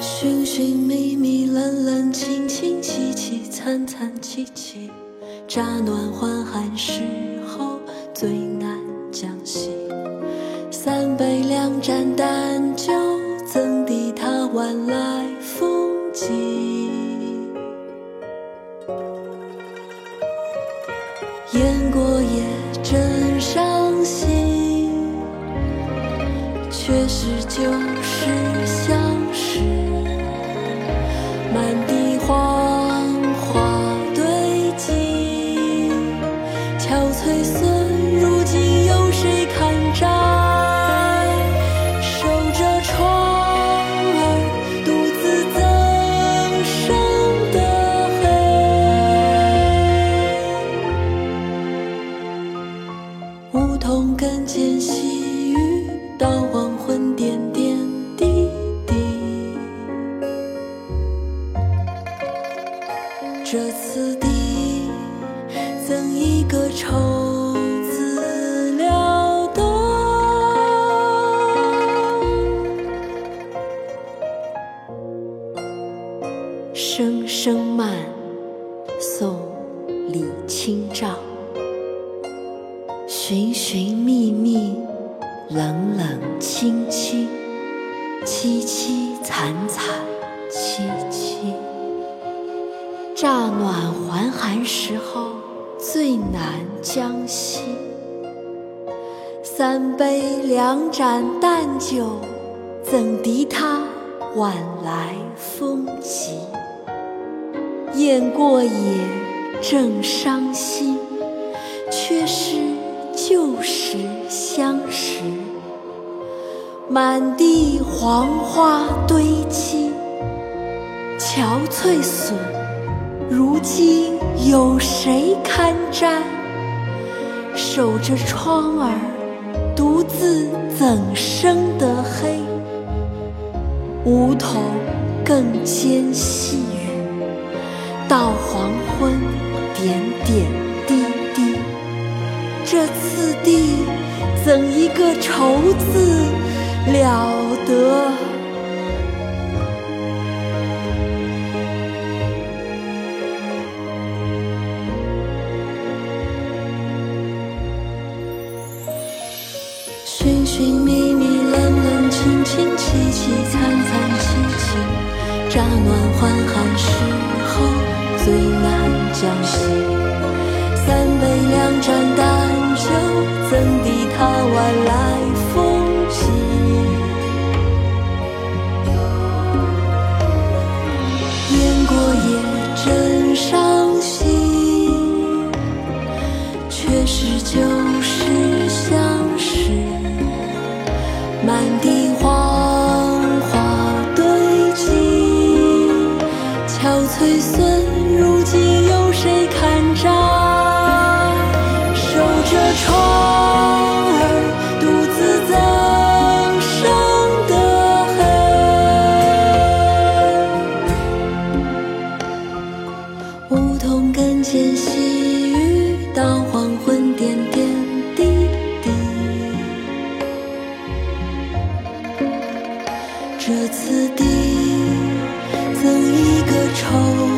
寻寻觅觅，冷冷清清，凄凄惨惨戚戚。乍暖还寒时候，最难将息。三杯两盏淡雁过也，真伤心，却是旧时相识。满地黄花堆积，憔悴损，如黑？梧桐根间细雨，到黄昏点点滴滴。这次第，怎一个愁字了得？声声慢，宋·李清照。寻寻觅觅，冷冷清清，凄凄惨惨戚戚。乍暖还寒时候，最难将息。三杯两盏淡酒，怎敌他晚来风急？雁过也，正伤心，却是满地黄花堆积，憔悴损。如今有谁堪摘？守着窗儿，独自怎生得黑？梧桐更兼细雨，到黄昏点点滴滴。这次第，怎一个愁字了得？寻寻觅觅，冷冷清清，凄凄惨惨戚戚。乍暖还寒时候，最难将息。憔悴损如今有谁看着守着窗儿独自怎生得黑梧桐更兼细雨到黄昏点点滴滴。这次第赠一个愁。